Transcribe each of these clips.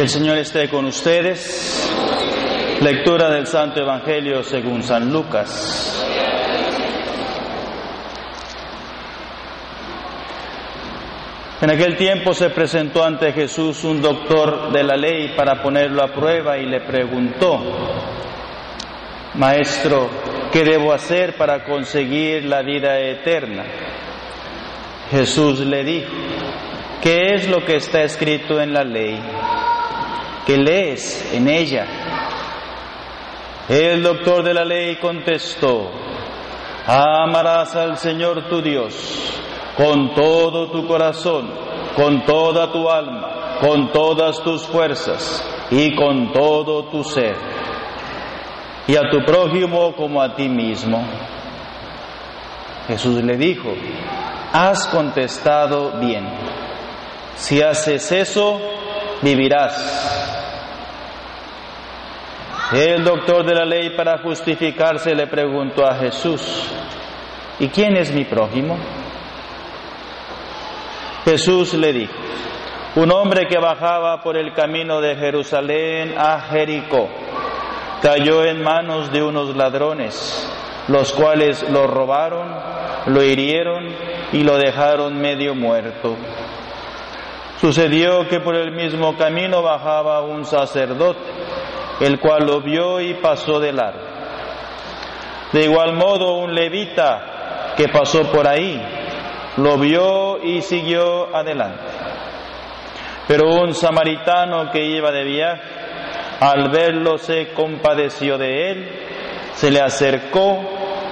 El Señor esté con ustedes. Lectura del Santo Evangelio según San Lucas. En aquel tiempo se presentó ante Jesús un doctor de la ley para ponerlo a prueba y le preguntó, Maestro, ¿qué debo hacer para conseguir la vida eterna? Jesús le dijo, ¿qué es lo que está escrito en la ley? ¿Qué lees en ella? El doctor de la ley contestó, amarás al Señor tu Dios con todo tu corazón, con toda tu alma, con todas tus fuerzas y con todo tu ser, y a tu prójimo como a ti mismo. Jesús le dijo, has contestado bien, si haces eso, vivirás. El doctor de la ley para justificarse le preguntó a Jesús, ¿y quién es mi prójimo? Jesús le dijo, un hombre que bajaba por el camino de Jerusalén a Jericó cayó en manos de unos ladrones, los cuales lo robaron, lo hirieron y lo dejaron medio muerto. Sucedió que por el mismo camino bajaba un sacerdote, el cual lo vio y pasó de largo. De igual modo un levita que pasó por ahí, lo vio y siguió adelante. Pero un samaritano que iba de viaje, al verlo se compadeció de él, se le acercó,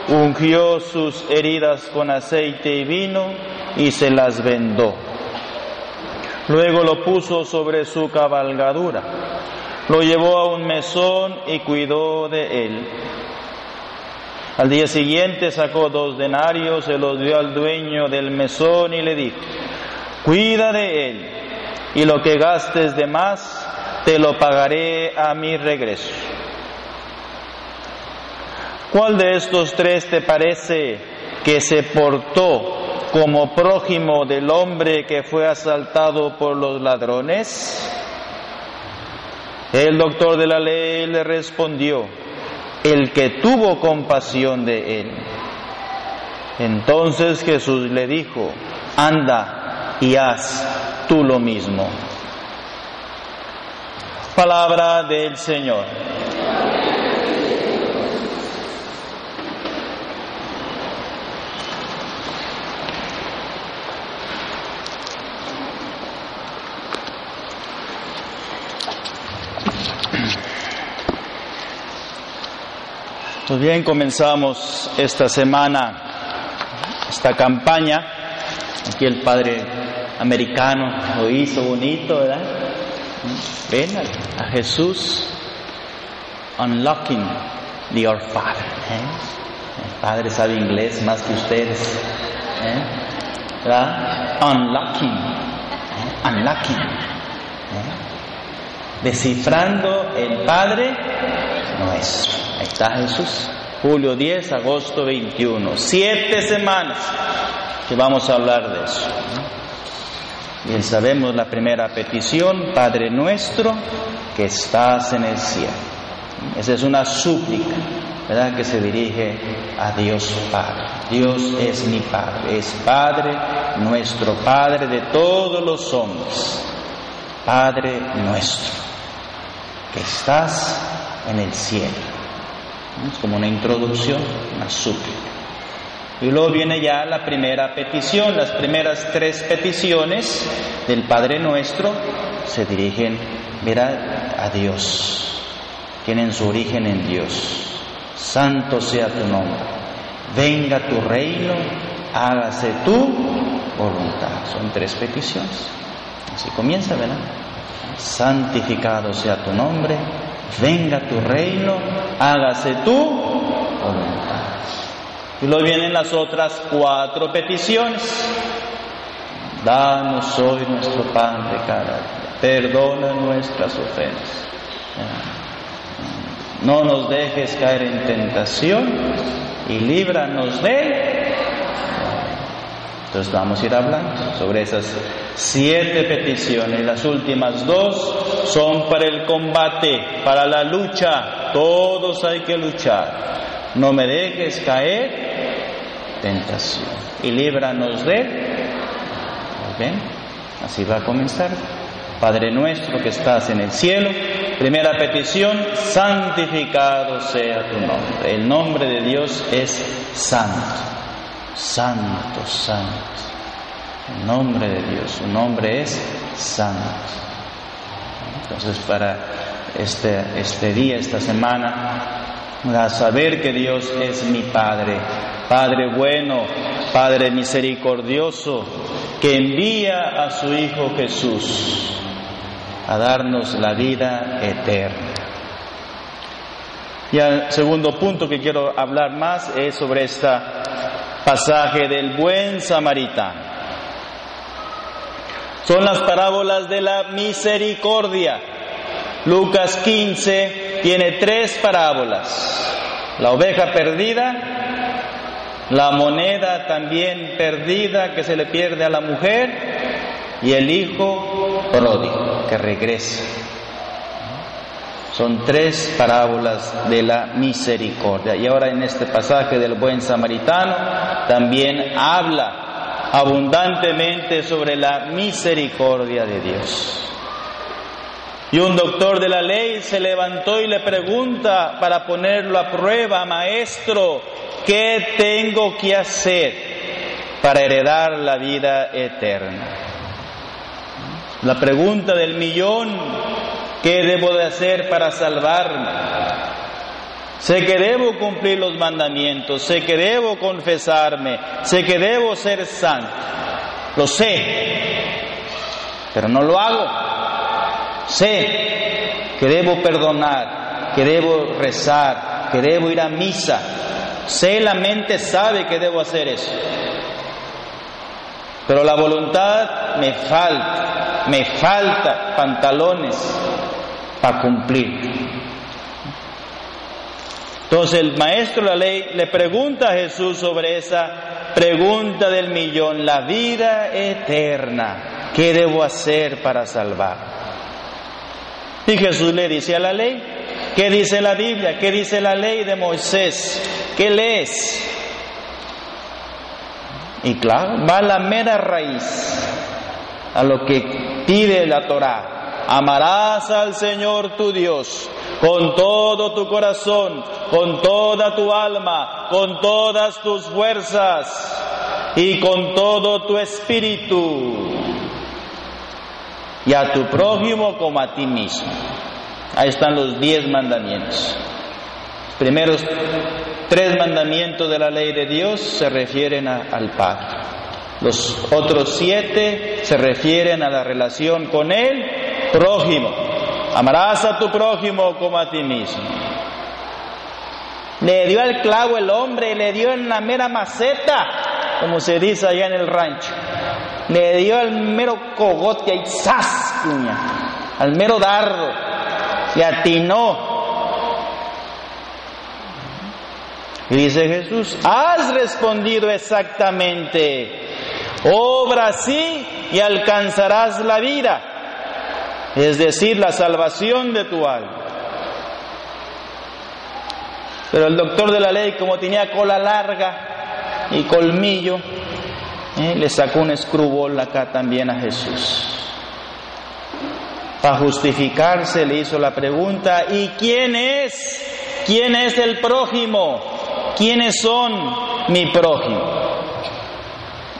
ungió sus heridas con aceite y vino y se las vendó. Luego lo puso sobre su cabalgadura, lo llevó a un mesón y cuidó de él. Al día siguiente sacó dos denarios, se los dio al dueño del mesón y le dijo, cuida de él, y lo que gastes de más, te lo pagaré a mi regreso. ¿Cuál de estos tres te parece que se portó como prójimo del hombre que fue asaltado por los ladrones? El doctor de la ley le respondió, el que tuvo compasión de él. Entonces Jesús le dijo, anda y haz tú lo mismo. Palabra del Señor. Pues bien, comenzamos esta semana, esta campaña. Aquí el padre americano lo hizo bonito, ¿verdad? Ven a, Jesús, unlocking the Our Father. ¿eh? El padre sabe inglés más que ustedes. ¿eh? ¿verdad? Unlocking, ¿eh? unlocking. Descifrando el Padre nuestro. Está Jesús. Julio 10, agosto 21. Siete semanas que vamos a hablar de eso. Bien sabemos la primera petición, Padre nuestro que estás en el cielo. Esa es una súplica, ¿verdad? Que se dirige a Dios Padre. Dios es mi Padre, es Padre, nuestro Padre de todos los hombres. Padre nuestro, que estás en el cielo. Es como una introducción, una súplica. Y luego viene ya la primera petición. Las primeras tres peticiones del Padre Nuestro se dirigen, mira, a Dios. Tienen su origen en Dios. Santo sea tu nombre. Venga tu reino, hágase tu voluntad. Son tres peticiones. Así comienza, ¿verdad? santificado sea tu nombre, venga tu reino, hágase tu voluntad. Y luego vienen las otras cuatro peticiones. Danos hoy nuestro pan de cada día, perdona nuestras ofensas. No nos dejes caer en tentación y líbranos de entonces vamos a ir hablando sobre esas siete peticiones. Las últimas dos son para el combate, para la lucha. Todos hay que luchar. No me dejes caer tentación y líbranos de... ¿Ven? Así va a comenzar. Padre nuestro que estás en el cielo, primera petición, santificado sea tu nombre. El nombre de Dios es santo santo, santo. El nombre de Dios, su nombre es santo. Entonces para este, este día, esta semana, a saber que Dios es mi Padre, Padre bueno, Padre misericordioso, que envía a su Hijo Jesús a darnos la vida eterna. Y el segundo punto que quiero hablar más es sobre esta pasaje del buen samaritano. Son las parábolas de la misericordia. Lucas 15 tiene tres parábolas. La oveja perdida, la moneda también perdida que se le pierde a la mujer y el hijo pródigo que regresa. Son tres parábolas de la misericordia. Y ahora en este pasaje del buen samaritano también habla abundantemente sobre la misericordia de Dios. Y un doctor de la ley se levantó y le pregunta para ponerlo a prueba, maestro, ¿qué tengo que hacer para heredar la vida eterna? La pregunta del millón ¿Qué debo de hacer para salvarme? Sé que debo cumplir los mandamientos, sé que debo confesarme, sé que debo ser santo. Lo sé, pero no lo hago. Sé que debo perdonar, que debo rezar, que debo ir a misa. Sé, la mente sabe que debo hacer eso. Pero la voluntad me falta, me falta pantalones, para cumplir. Entonces el maestro de la ley le pregunta a Jesús sobre esa pregunta del millón, la vida eterna, ¿qué debo hacer para salvar? Y Jesús le dice a la ley, ¿qué dice la Biblia? ¿Qué dice la ley de Moisés? ¿Qué lees? Y claro, va a la mera raíz, a lo que pide la Torah. Amarás al Señor tu Dios con todo tu corazón, con toda tu alma, con todas tus fuerzas y con todo tu espíritu. Y a tu prójimo como a ti mismo. Ahí están los diez mandamientos. Los primeros tres mandamientos de la ley de Dios se refieren al Padre. Los otros siete se refieren a la relación con Él prójimo. Amarás a tu prójimo como a ti mismo. Le dio el clavo el hombre, le dio en la mera maceta, como se dice allá en el rancho. Le dio el mero cogote ahí, ¡zas! al mero dardo, y atinó. Y dice Jesús, has respondido exactamente, obra así y alcanzarás la vida es decir, la salvación de tu alma. Pero el doctor de la ley, como tenía cola larga y colmillo, eh, le sacó un escrúbol acá también a Jesús. Para justificarse le hizo la pregunta, ¿y quién es? ¿Quién es el prójimo? ¿Quiénes son mi prójimo?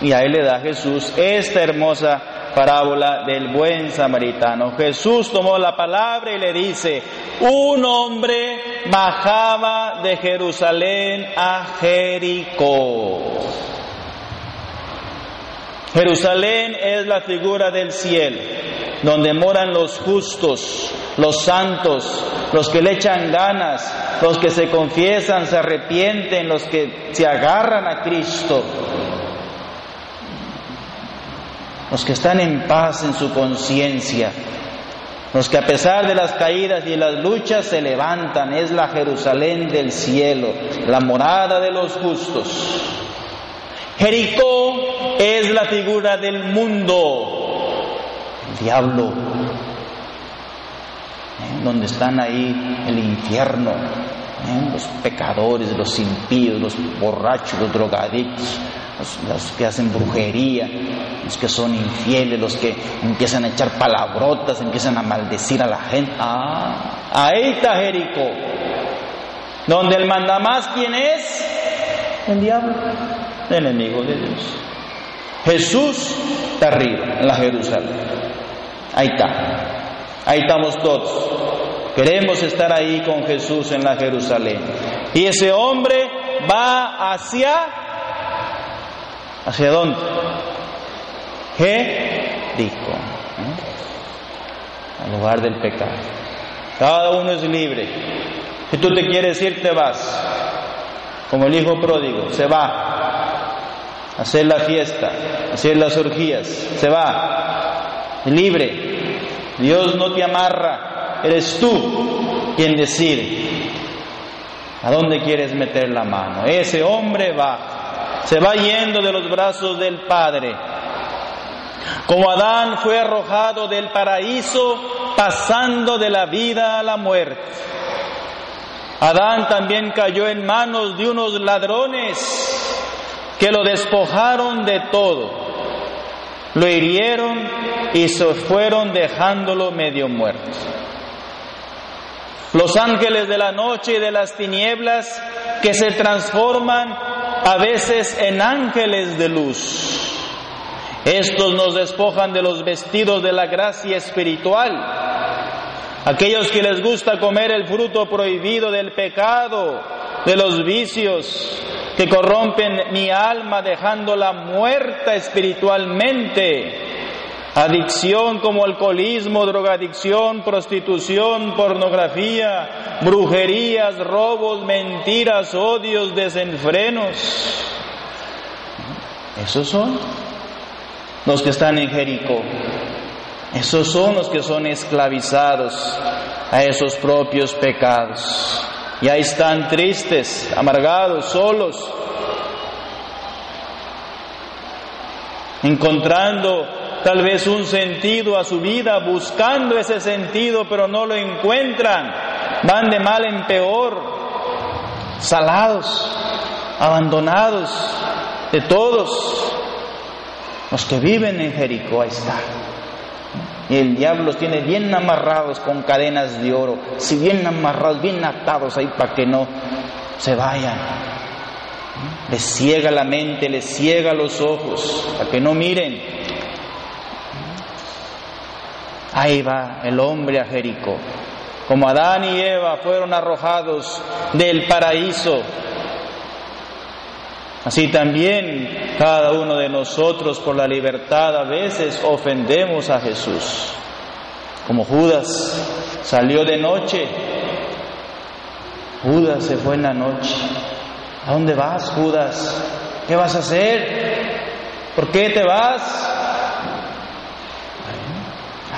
Y ahí le da Jesús esta hermosa parábola del buen samaritano. Jesús tomó la palabra y le dice, un hombre bajaba de Jerusalén a Jericó. Jerusalén es la figura del cielo. donde moran los justos, los santos, los que le echan ganas, los que se confiesan, se arrepienten, los que se agarran a Cristo, los que están en paz en su conciencia, los que a pesar de las caídas y las luchas se levantan, es la Jerusalén del cielo, la morada de los justos. Jericó es la figura del mundo, el diablo, ¿eh? donde están ahí el infierno, ¿eh? los pecadores, los impíos, los borrachos, los drogadictos, los, que hacen brujería, los que son infieles, los que empiezan a echar palabrotas, empiezan a maldecir a la gente. Ah, ahí está Jericó, donde el mandamás, ¿quién es? El diablo, el enemigo de Dios. Jesús está arriba, en la Jerusalén. Ahí está, ahí estamos todos. Queremos estar ahí con Jesús en la Jerusalén. Y ese hombre va hacia ¿Hacia dónde? Jericó. ¿eh? Al lugar del pecado. Cada uno es libre. Si tú te quieres ir, te vas. Como el hijo pródigo, se va. A hacer la fiesta, a hacer las orgías, se va. Libre. Dios no te amarra. Eres tú quien decide. ¿A dónde quieres meter la mano? Ese hombre va se va yendo de los brazos del Padre. Como Adán fue arrojado del paraíso pasando de la vida a la muerte. Adán también cayó en manos de unos ladrones que lo despojaron de todo. Lo hirieron y se fueron dejándolo medio muerto. Los ángeles de la noche y de las tinieblas que se transforman a veces en ángeles de luz. Estos nos despojan de los vestidos de la gracia espiritual. Aquellos que les gusta comer el fruto prohibido del pecado, de los vicios, que corrompen mi alma dejándola muerta espiritualmente. Adicción como alcoholismo, drogadicción, prostitución, pornografía, brujerías, robos, mentiras, odios, desenfrenos. Esos son los que están en Jericó. Esos son los que son esclavizados a esos propios pecados. Y ahí están tristes, amargados, solos, encontrando tal vez un sentido a su vida, buscando ese sentido, pero no lo encuentran. Van de mal en peor, salados, abandonados de todos. Los que viven en Jericó, ahí está. Y el diablo los tiene bien amarrados con cadenas de oro, si bien amarrados, bien atados ahí para que no se vayan. Les ciega la mente, les ciega los ojos, para que no miren. Ahí va el hombre a Jericó. Como Adán y Eva fueron arrojados del paraíso, así también cada uno de nosotros por la libertad a veces ofendemos a Jesús. Como Judas salió de noche, Judas se fue en la noche. ¿A dónde vas, Judas? ¿Qué vas a hacer? ¿Por qué te vas?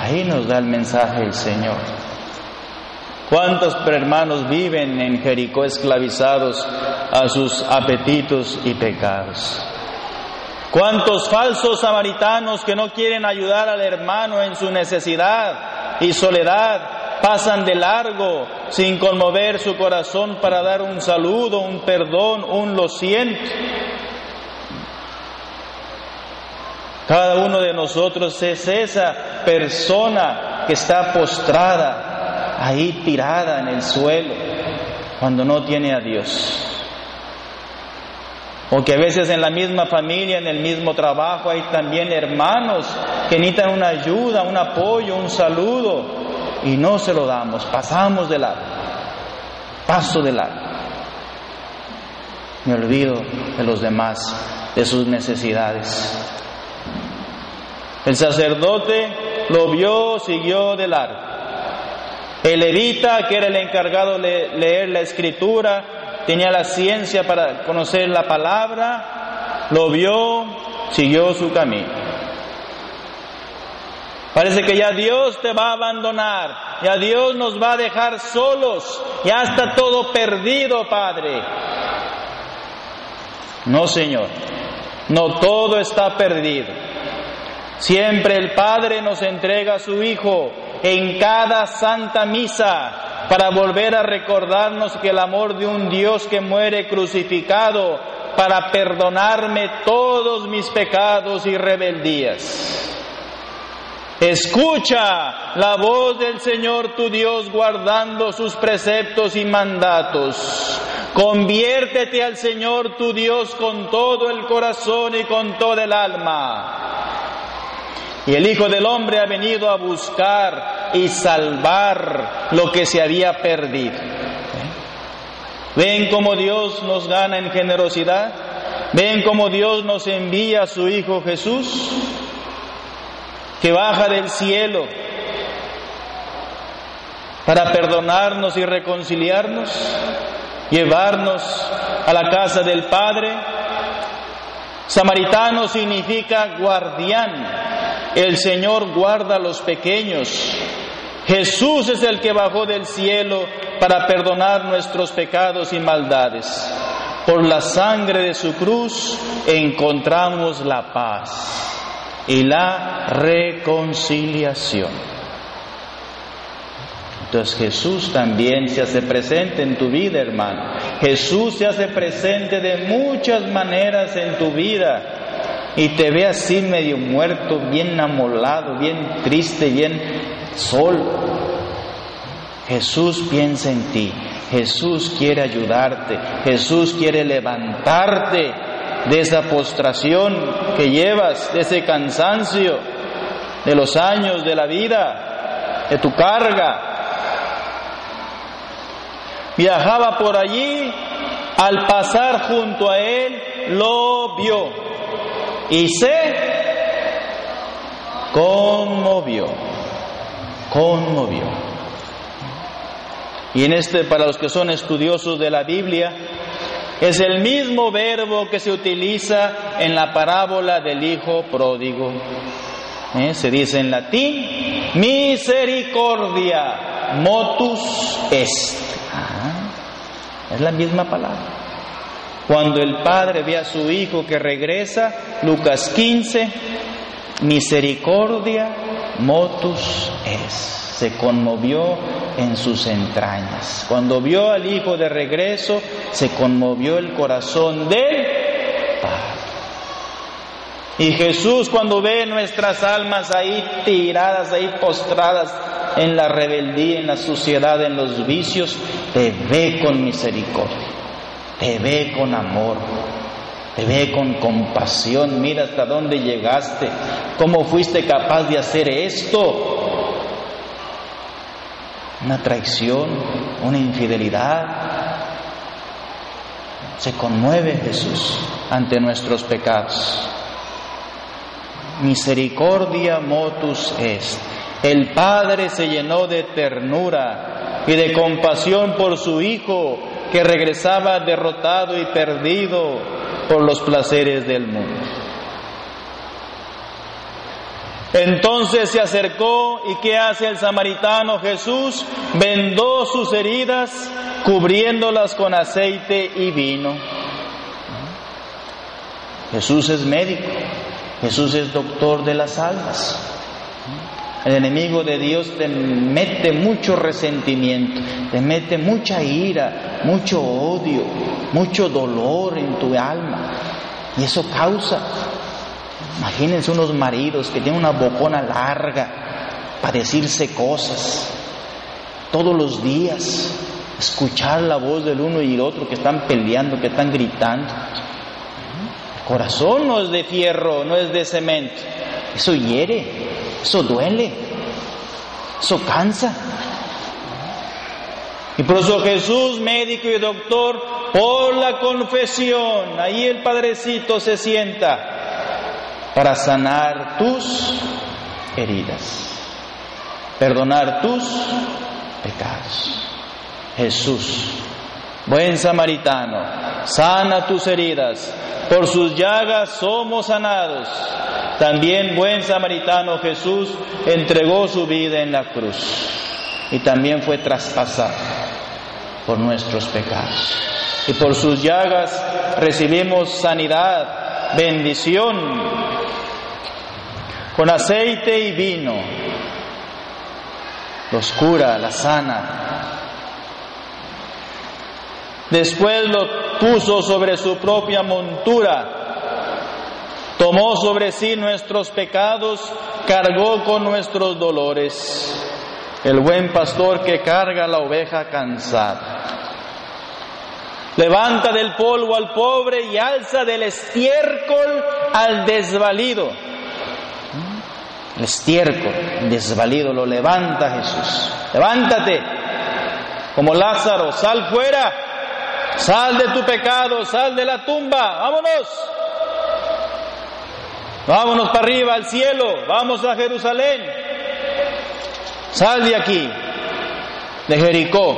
Ahí nos da el mensaje el Señor. ¿Cuántos hermanos viven en Jericó esclavizados a sus apetitos y pecados? ¿Cuántos falsos samaritanos que no quieren ayudar al hermano en su necesidad y soledad pasan de largo sin conmover su corazón para dar un saludo, un perdón, un lo siento? Cada uno de nosotros es esa persona que está postrada, ahí tirada en el suelo, cuando no tiene a Dios. O que a veces en la misma familia, en el mismo trabajo, hay también hermanos que necesitan una ayuda, un apoyo, un saludo, y no se lo damos, pasamos de lado, paso de lado. Me olvido de los demás, de sus necesidades. El sacerdote lo vio, siguió de largo. El levita, que era el encargado de leer la escritura, tenía la ciencia para conocer la palabra, lo vio, siguió su camino. Parece que ya Dios te va a abandonar, ya Dios nos va a dejar solos, ya está todo perdido, Padre. No, Señor, no todo está perdido. Siempre el Padre nos entrega a su Hijo en cada santa misa para volver a recordarnos que el amor de un Dios que muere crucificado para perdonarme todos mis pecados y rebeldías. Escucha la voz del Señor tu Dios guardando sus preceptos y mandatos. Conviértete al Señor tu Dios con todo el corazón y con toda el alma. Y el Hijo del Hombre ha venido a buscar y salvar lo que se había perdido. ¿Ven cómo Dios nos gana en generosidad? ¿Ven cómo Dios nos envía a su Hijo Jesús? que baja del cielo para perdonarnos y reconciliarnos, llevarnos a la casa del Padre. Samaritano significa guardián. El Señor guarda a los pequeños. Jesús es el que bajó del cielo para perdonar nuestros pecados y maldades. Por la sangre de su cruz encontramos la paz y la reconciliación. Entonces Jesús también se hace presente en tu vida, hermano. Jesús se hace presente de muchas maneras en tu vida y te ve así medio muerto, bien amolado, bien triste, bien solo. Jesús piensa en ti, Jesús quiere ayudarte, Jesús quiere levantarte de esa postración que llevas, de ese cansancio, de los años de la vida, de tu carga. Viajaba por allí, al pasar junto a él, lo vio y se conmovió, conmovió. Y en este, para los que son estudiosos de la Biblia, es el mismo verbo que se utiliza en la parábola del Hijo pródigo. ¿Eh? Se dice en latín, misericordia, motus est. Ah, es la misma palabra. Cuando el Padre ve a su Hijo que regresa, Lucas 15, misericordia, motus est se conmovió en sus entrañas. Cuando vio al Hijo de regreso, se conmovió el corazón del Padre. Y Jesús cuando ve nuestras almas ahí tiradas, ahí postradas en la rebeldía, en la suciedad, en los vicios, te ve con misericordia, te ve con amor, te ve con compasión, mira hasta dónde llegaste, cómo fuiste capaz de hacer esto, una traición, una infidelidad. Se conmueve Jesús ante nuestros pecados. Misericordia motus est. El Padre se llenó de ternura y de compasión por su Hijo que regresaba derrotado y perdido por los placeres del mundo. Entonces se acercó y ¿qué hace el samaritano Jesús? Vendó sus heridas cubriéndolas con aceite y vino. Jesús es médico, Jesús es doctor de las almas. El enemigo de Dios te mete mucho resentimiento, te mete mucha ira, mucho odio, mucho dolor en tu alma. Y eso causa Imagínense unos maridos que tienen una bocona larga para decirse cosas todos los días, escuchar la voz del uno y el otro que están peleando, que están gritando. El corazón no es de fierro, no es de cemento. Eso hiere, eso duele, eso cansa. Y por eso Jesús, médico y doctor, por la confesión, ahí el Padrecito se sienta para sanar tus heridas. perdonar tus pecados. Jesús, buen samaritano, sana tus heridas, por sus llagas somos sanados. También buen samaritano Jesús entregó su vida en la cruz y también fue traspasado por nuestros pecados. Y por sus llagas recibimos sanidad, bendición, con aceite y vino. Los cura, la sana. Después lo puso sobre su propia montura Tomó sobre sí nuestros pecados, cargó con nuestros dolores. El buen pastor que carga la oveja cansada. Levanta del polvo al pobre y alza del estiércol al desvalido. El estiércol, desvalido, lo levanta Jesús. Levántate, como Lázaro, sal fuera, sal de tu pecado, sal de la tumba, vámonos. Vámonos para arriba al cielo, vamos a Jerusalén. Sal de aquí, de Jericó.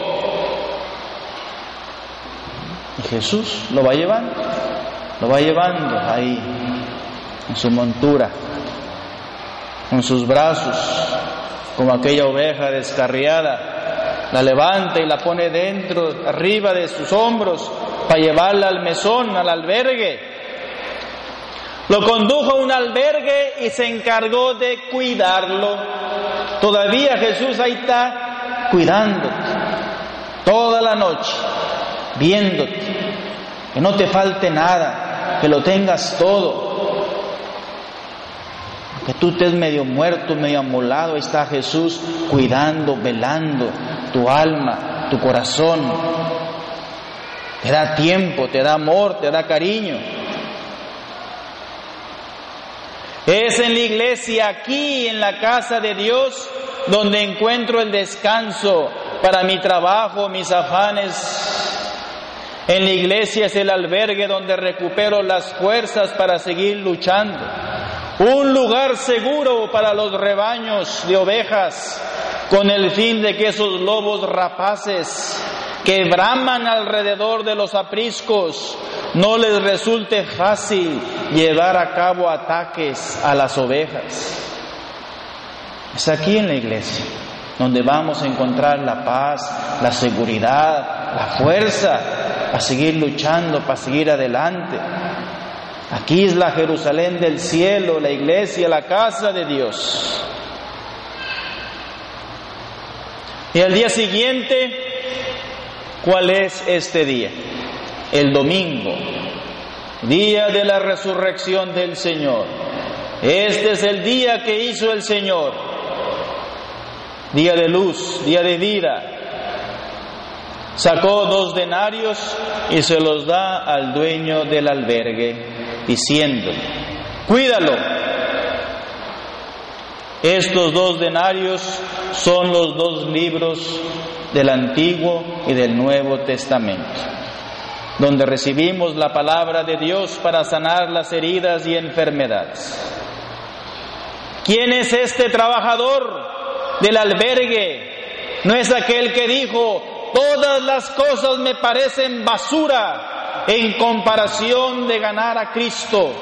Y Jesús lo va llevando, lo va llevando ahí, en su montura, en sus brazos, como aquella oveja descarriada. La levanta y la pone dentro, arriba de sus hombros, para llevarla al mesón, al albergue lo condujo a un albergue y se encargó de cuidarlo. Todavía Jesús ahí está cuidándote toda la noche, viéndote, que no te falte nada, que lo tengas todo. Que tú estés medio muerto, medio amolado, está Jesús cuidando, velando tu alma, tu corazón. Te da tiempo, te da amor, te da cariño. Es en la iglesia, aquí en la casa de Dios, donde encuentro el descanso para mi trabajo, mis afanes. En la iglesia es el albergue donde recupero las fuerzas para seguir luchando. Un lugar seguro para los rebaños de ovejas, con el fin de que esos lobos rapaces que braman alrededor de los apriscos no les resulte fácil llevar a cabo ataques a las ovejas. Es aquí en la iglesia donde vamos a encontrar la paz, la seguridad, la fuerza para seguir luchando, para seguir adelante. Aquí es la Jerusalén del cielo, la iglesia, la casa de Dios. Y al día siguiente, ¿cuál es este día? El domingo, día de la resurrección del Señor. Este es el día que hizo el Señor, día de luz, día de vida. Sacó dos denarios y se los da al dueño del albergue, diciendo, cuídalo. Estos dos denarios son los dos libros del Antiguo y del Nuevo Testamento donde recibimos la palabra de Dios para sanar las heridas y enfermedades. ¿Quién es este trabajador del albergue? No es aquel que dijo, todas las cosas me parecen basura en comparación de ganar a Cristo.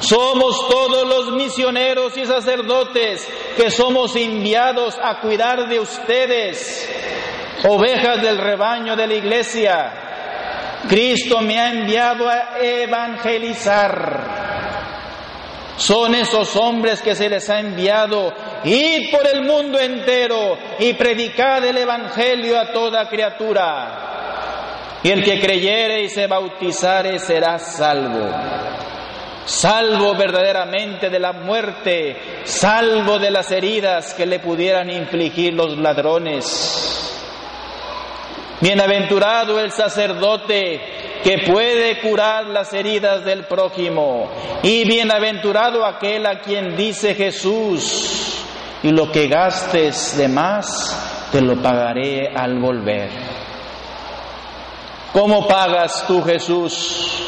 Somos todos los misioneros y sacerdotes que somos enviados a cuidar de ustedes, ovejas del rebaño de la iglesia. Cristo me ha enviado a evangelizar. Son esos hombres que se les ha enviado ir por el mundo entero y predicar el Evangelio a toda criatura. Y el que creyere y se bautizare será salvo. Salvo verdaderamente de la muerte, salvo de las heridas que le pudieran infligir los ladrones. Bienaventurado el sacerdote que puede curar las heridas del prójimo. Y bienaventurado aquel a quien dice Jesús, y lo que gastes de más, te lo pagaré al volver. ¿Cómo pagas tú, Jesús?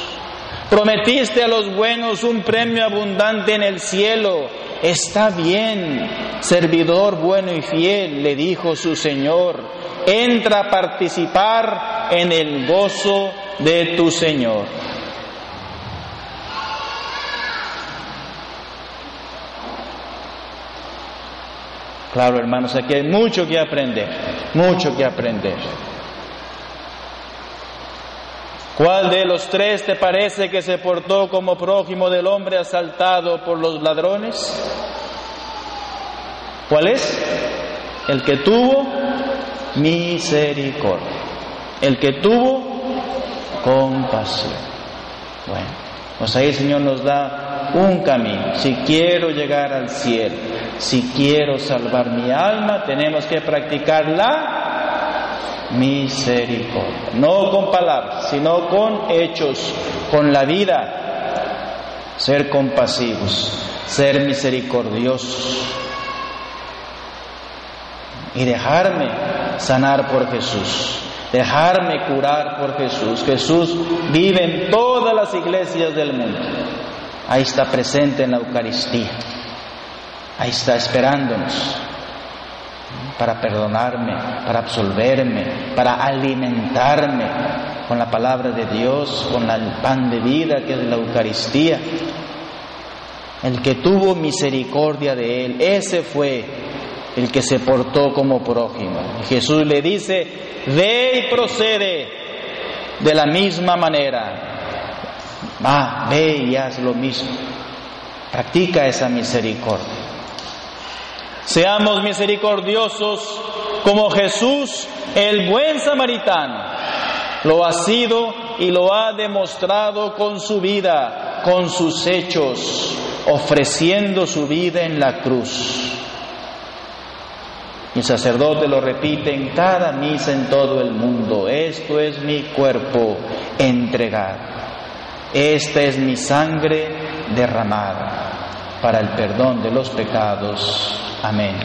Prometiste a los buenos un premio abundante en el cielo está bien, servidor bueno y fiel, le dijo su Señor, entra a participar en el gozo de tu Señor. Claro, hermanos, aquí hay mucho que aprender, mucho que aprender. ¿Cuál de los tres te parece que se portó como prójimo del hombre asaltado por los ladrones? ¿Cuál es? El que tuvo misericordia, el que tuvo compasión. Bueno, pues ahí el Señor nos da un camino. Si quiero llegar al cielo, si quiero salvar mi alma, tenemos que practicar la misericordia. No con palabras, sino con hechos, con la vida. Ser compasivos, ser misericordiosos y dejarme sanar por Jesús, dejarme curar por Jesús. Jesús vive en todas las iglesias del mundo. Ahí está presente en la Eucaristía. Ahí está esperándonos para perdonarme, para absolverme, para alimentarme con la palabra de Dios, con el pan de vida que es la Eucaristía. El que tuvo misericordia de él, ese fue el que se portó como prójimo. Jesús le dice, ve y procede de la misma manera. Va, ve y haz lo mismo. Practica esa misericordia. Seamos misericordiosos como Jesús, el buen samaritano, lo ha sido y lo ha demostrado con su vida, con sus hechos, ofreciendo su vida en la cruz. El sacerdote lo repite en cada misa en todo el mundo. Esto es mi cuerpo entregado. Esta es mi sangre derramada para el perdón de los pecados. Amén.